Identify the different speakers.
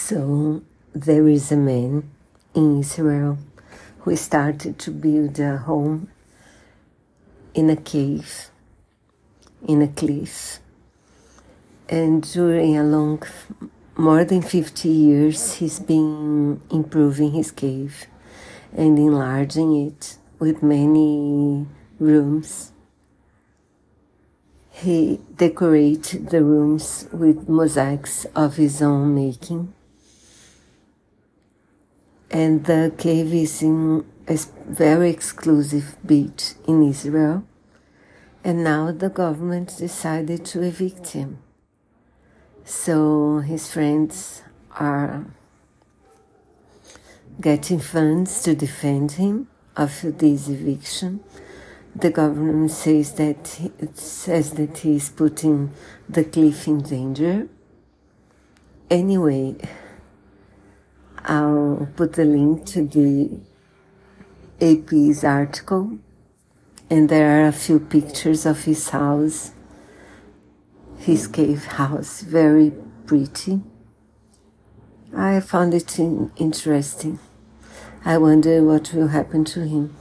Speaker 1: So there is a man in Israel who started to build a home in a cave, in a cliff. And during a long, more than 50 years, he's been improving his cave and enlarging it with many rooms. He decorated the rooms with mosaics of his own making. And the cave is in a very exclusive beach in Israel. And now the government decided to evict him. So his friends are getting funds to defend him after this eviction. The government says that it says that he is putting the cliff in danger. Anyway, I'll put the link to the AP's article, and there are a few pictures of his house, his cave house, very pretty. I found it interesting. I wonder what will happen to him.